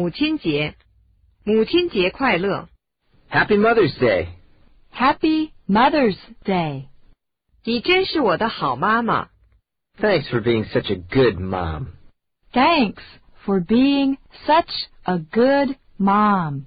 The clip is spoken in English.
母亲节，母亲节快乐！Happy Mother's Day. Happy Mother's Day. 你真是我的好妈妈。Thanks for being such a good mom. Thanks for being such a good mom.